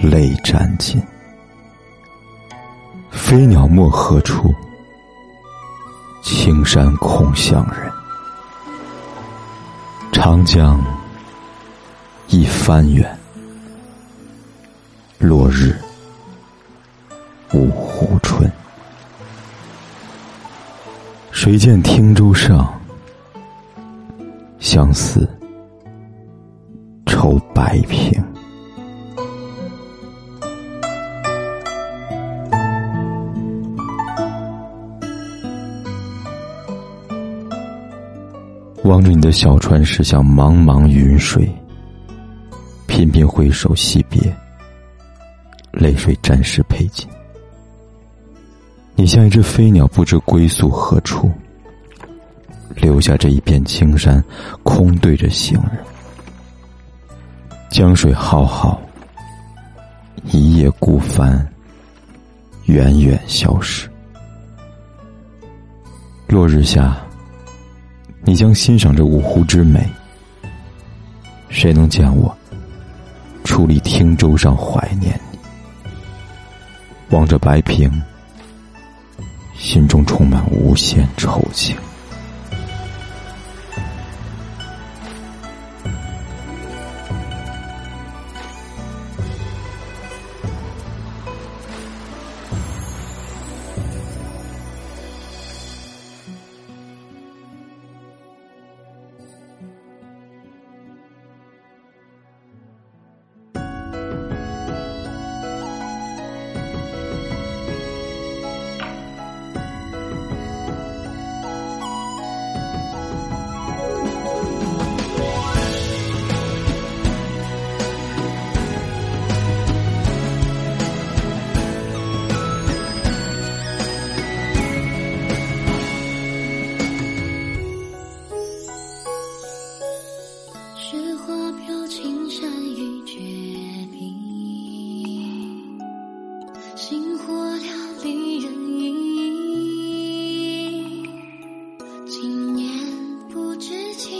泪沾襟，飞鸟没何处？青山空向人。长江一帆远，落日五湖春。谁见汀洲上，相思愁白平。望着你的小船驶向茫茫云水，频频回首惜别，泪水沾湿佩锦。你像一只飞鸟，不知归宿何处，留下这一片青山，空对着行人。江水浩浩，一夜孤帆，远远消失。落日下。你将欣赏这五湖之美，谁能见我矗立汀洲上怀念你？望着白萍，心中充满无限愁情。星火燎离人影，今年不知情。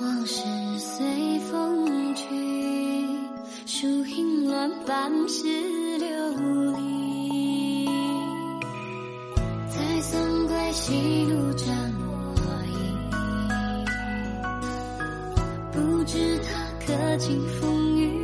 往事随风去，树影乱半世流离。在三归西路斩落衣，不知他可经风雨。